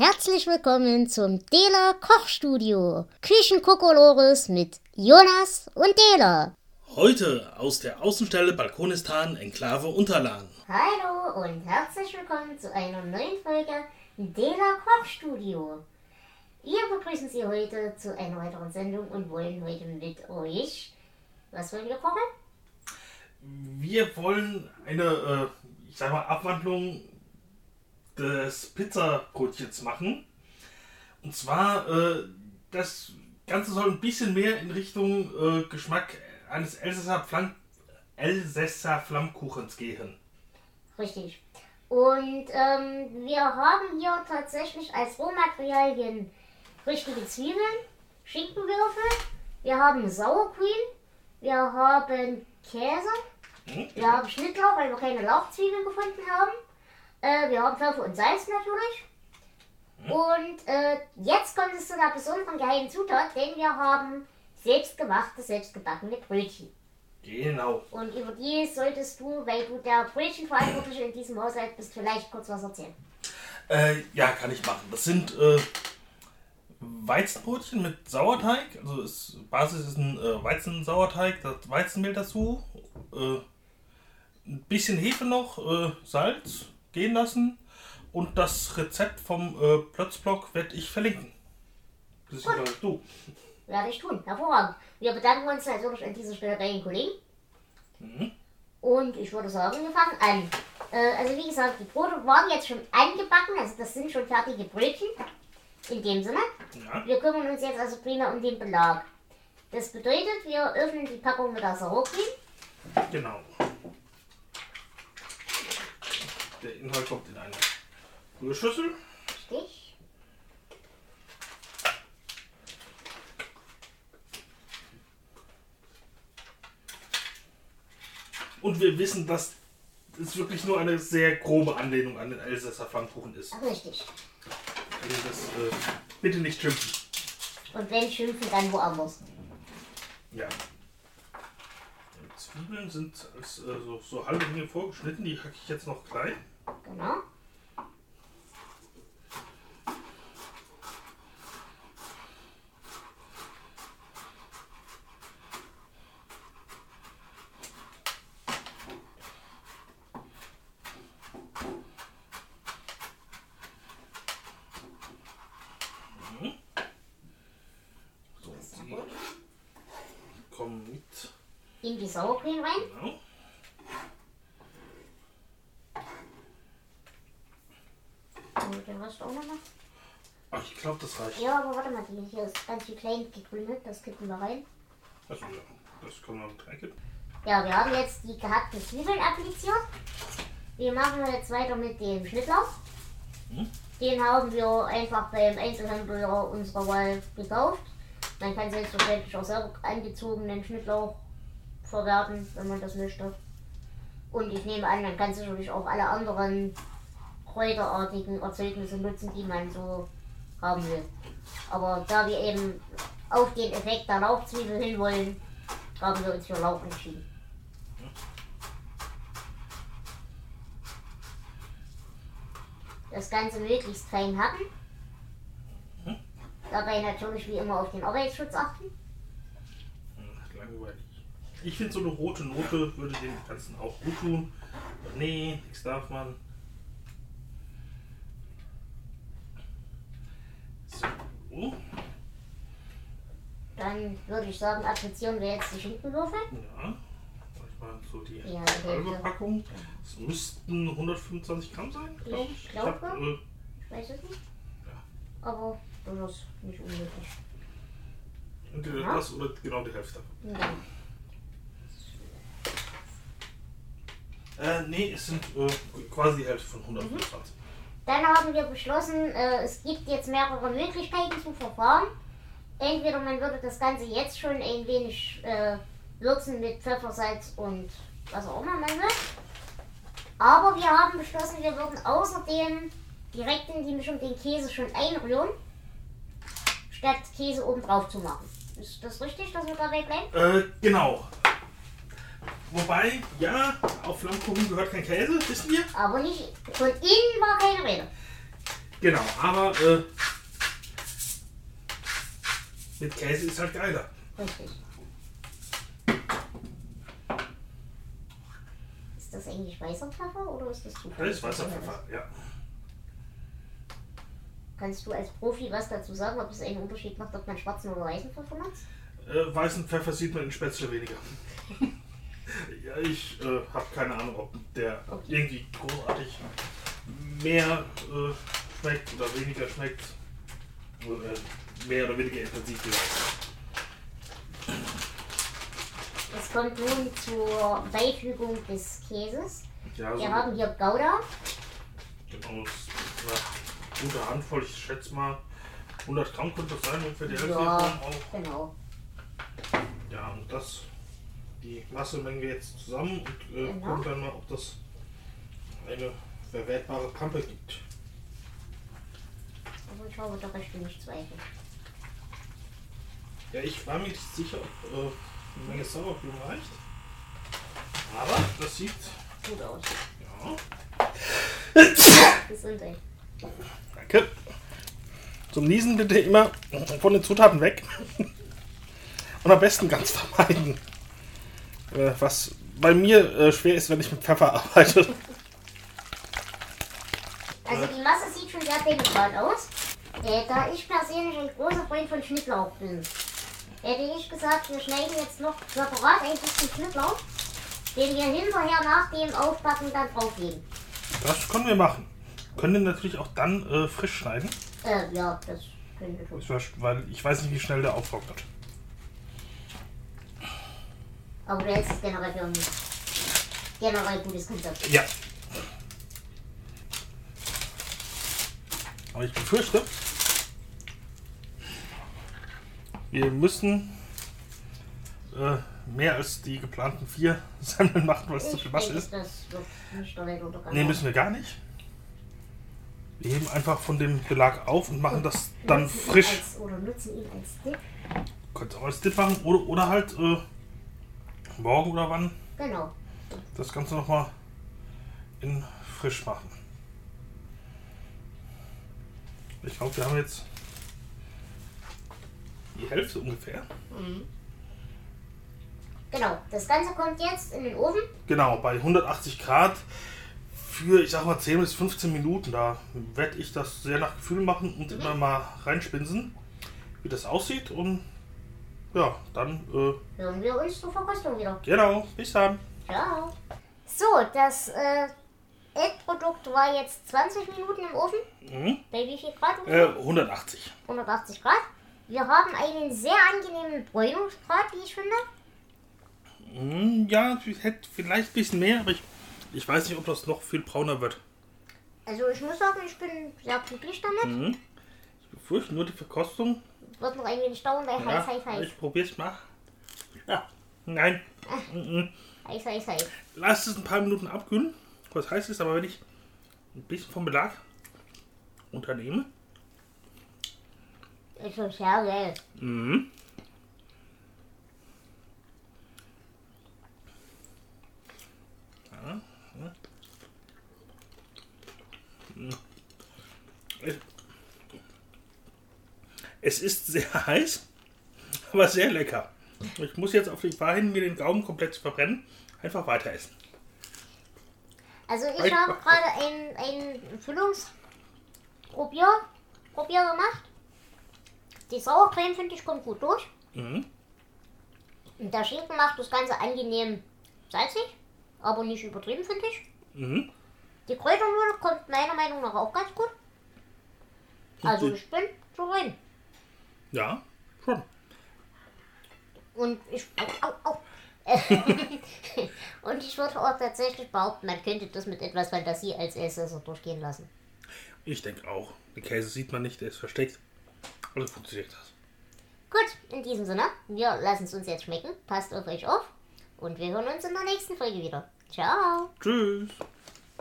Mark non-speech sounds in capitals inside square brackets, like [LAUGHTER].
Herzlich willkommen zum Dela Kochstudio. Küchenkokolores mit Jonas und Dela. Heute aus der Außenstelle Balkonistan Enklave Unterlagen. Hallo und herzlich willkommen zu einer neuen Folge Dela Kochstudio. Wir begrüßen Sie heute zu einer weiteren Sendung und wollen heute mit euch. Was wollen wir kochen? Wir wollen eine, äh, ich sag mal, Abwandlung des Pizzabrötchens machen. Und zwar, äh, das Ganze soll ein bisschen mehr in Richtung äh, Geschmack eines Elsässer, Flamm Elsässer Flammkuchens gehen. Richtig. Und ähm, wir haben hier tatsächlich als Rohmaterialien richtige Zwiebeln, Schinkenwürfel, wir haben Sour Cream, wir haben Käse, Hm? wir haben Schnittlauch, weil wir keine Lauchzwiebeln gefunden haben. Äh, wir haben Pfeffer und Salz natürlich. Und äh, jetzt kommt es zu einer besonderen geheimen Zutat, denn wir haben selbstgemachte, selbstgebackene Brötchen. Genau. Und über die solltest du, weil du der Brötchenverantwortliche in diesem Haushalt bist, vielleicht kurz was erzählen. Äh, ja, kann ich machen. Das sind äh, Weizenbrötchen mit Sauerteig. Also ist, Basis ist ein äh, Weizensauerteig, das Weizenmehl dazu, äh, ein bisschen Hefe noch, äh, Salz gehen lassen und das Rezept vom äh, Plötzblock werde ich verlinken. Das ist Gut. aber du. Werde ich tun. Hervorragend. Wir bedanken uns natürlich an dieser Stelle bei den Kollegen. Mhm. Und ich würde sagen, wir fangen an. Äh, also wie gesagt, die Brote waren jetzt schon angebacken, also das sind schon fertige Brötchen. In dem Sinne. Ja. Wir kümmern uns jetzt also prima um den Belag. Das bedeutet, wir öffnen die Packung mit der Cream. Genau. Der Inhalt kommt in eine Rührschüssel. Richtig. Und wir wissen, dass es wirklich nur eine sehr grobe Anlehnung an den Elsässer Flammkuchen ist. Richtig. Also das äh, bitte nicht schimpfen. Und wenn schimpfen, dann woanders. Ja. Zwiebeln sind äh, so, so halbe Ringe vorgeschnitten, die hacke ich jetzt noch klein. Genau. So, Sehr die gut. kommen mit. In die Sour Cream rein. Genau. Und den Rest auch noch. Ach, ich glaube, das reicht. Ja, aber warte mal, die hier ist ganz viel klein gegründet, das kippen wir rein. Also ja, das können wir mit reinkippen. Ja, wir haben jetzt die gehackten Zwiebeln appliziert. Wir machen jetzt weiter mit dem Schnittlauch. Mhm. Den haben wir einfach beim Einzelhändler unserer Wahl gekauft. Man kann selbstverständlich auch selber angezogenen Schnittlauch verwerten, wenn man das möchte. Und ich nehme an, man kann sicherlich auch alle anderen kräuterartigen Erzeugnisse nutzen, die man so haben will. Aber da wir eben auf den Effekt der Lauchzwiebel hinwollen, haben wir uns für Lauch entschieden. Das Ganze möglichst fein hacken. Dabei natürlich wie immer auf den Arbeitsschutz achten. Hm, langweilig. Ich finde, so eine rote Note würde dem Ganzen auch gut tun. Aber nee, nichts darf man. So. Dann würde ich sagen, applizieren wir jetzt die Schinkenwürfel. Ja. Ich mal so die Ja, halbe. Packung. Es müssten 125 Gramm sein, glaube ich. Ich glaube. hab, äh, Ich weiß es nicht. Ja. Aber das ist nicht unmöglich. entweder Ja. das oder genau die Hälfte. Ja. Äh, nee, es sind äh, quasi die Hälfte von 125. Dann haben wir beschlossen, äh, es gibt jetzt mehrere Möglichkeiten zu verfahren. Entweder man würde das Ganze jetzt schon ein wenig äh, würzen mit Pfeffer, Salz und was auch immer man will. Aber wir haben beschlossen, wir würden außerdem direkt in die Mischung den Käse schon einrühren, statt Käse oben drauf zu machen. Ist das richtig, dass wir dabei bleiben? Äh, genau. Wobei, ja, auf Flammkuchen gehört kein Käse, wissen wir. Aber nicht, von innen war keine Rede. Genau, aber äh, mit Käse ist halt geiler. Richtig. Ist das eigentlich weißer Pfeffer oder ist das Das zufällig? ist weißer Pfeffer, ja. Kannst du als Profi was dazu sagen, ob es einen Unterschied macht, ob man schwarzen oder weißen Pfeffer nutzt? Äh, weißen Pfeffer sieht man in Spätzle weniger. Ja, ich äh, habe keine Ahnung, ob der irgendwie großartig mehr äh, schmeckt oder weniger schmeckt. Oder äh, mehr oder weniger intensiv ist. Es kommt nun zur Beifügung des Käses. Ja, so Wir haben hier Gouda. genau, das ist eine gute Handvoll. Ich schätze mal 100 Gramm könnte das sein, ungefähr die Hälfte Ja, auch. genau. Ja, und das, die Masse mengen wir jetzt zusammen und äh, Genau. gucken dann mal, ob das eine verwertbare Pampe gibt. Aber ich habe doch recht wenig Zweifel. Ja, ich war mir nicht sicher, ob äh, eine Menge Sauerbrot reicht. Aber das sieht, Gut aus. ja, Gesundheit. danke. Zum Niesen bitte immer von den Zutaten weg. Und am besten ganz vermeiden. Äh, was bei mir äh, schwer ist, wenn ich mit Pfeffer [LAUGHS] arbeite. Also die Masse sieht schon sehr delikat aus. Äh, da ich persönlich ein großer Freund von Schnittlauch bin, hätte ich gesagt, wir schneiden jetzt noch separat ein bisschen Schnittlauch, den wir hinterher nach dem Aufbacken dann drauflegen. Das können wir machen. Können den natürlich auch dann äh, frisch schneiden. Äh, ja, das könnte schon. Das wär- Weil ich weiß nicht, wie schnell der auftrocknet. Aber hältst es generell für ein generell gutes Konzept. Ja. Aber ich befürchte, wir müssen äh, mehr als die geplanten vier [LAUGHS] Semmeln machen, weil es zu viel Masse ist. das wird. Nee, müssen wir gar nicht. Wir heben einfach von dem Belag auf und machen das dann frisch. Als, oder nutzen ihn als Dip. Könnt ihr auch als Dip machen oder, oder halt äh, morgen oder wann Genau. das Ganze nochmal in frisch machen. Ich glaube, wir haben jetzt die Hälfte ungefähr. Genau. Das Ganze kommt jetzt in den Ofen. Genau, bei 180 Grad für, ich sag mal, 10 bis 15 Minuten. Da werde ich das sehr nach Gefühl machen und immer mal reinspinsen, wie das aussieht. Und ja, dann, äh, Hören wir uns zur Verkostung wieder. genau, bis dann. Ciao. So, das äh, Endprodukt war jetzt 20 Minuten im Ofen. Mhm. Bei wie viel Grad? Äh, 180. 180 Grad. Wir haben einen sehr angenehmen Bräunungsgrad, wie ich finde. Mm, Ja, ich hätte vielleicht ein bisschen mehr, aber ich, ich weiß nicht, ob das noch viel brauner wird. Also ich muss sagen, ich bin sehr glücklich damit. Mhm. Ich befürchte nur die Verkostung. Wird noch ein wenig dauern, Ja, heiß, heiß, heiß. ich probier's mal. Ja, nein. Mhm. Heiß, heiß, heiß. Lass es ein paar Minuten abkühlen. Was heißt es, aber wenn ich ein bisschen vom Belag unternehme. Ist schon sehr geil. Mhm. Ja, ja. Mhm. Es- Es ist sehr [LAUGHS] heiß, aber sehr lecker. Ich muss jetzt auf die Gefahr hin, mir den Gaumen komplett zu verbrennen. Einfach weiter essen. Also ich habe gerade ein, ein Füllungsprobier Probier gemacht. Die Sauercreme finde ich kommt gut durch. Mhm. Und der Schinken macht das Ganze angenehm salzig, aber nicht übertrieben, finde ich. Mhm. Die Kräuternudel kommt meiner Meinung nach auch ganz gut. Also ich bin zufrieden. Ja, schon. Und ich. Au, au, au. [LAUGHS] Und ich würde auch tatsächlich behaupten, man könnte das mit etwas Fantasie als Elsässer durchgehen lassen. Ich denke auch. Den Käse sieht man nicht, der ist versteckt. Also funktioniert das. Gut, in diesem Sinne, wir lassen es uns jetzt schmecken. Passt auf euch auf. Und wir hören uns in der nächsten Folge wieder. Ciao. Tschüss.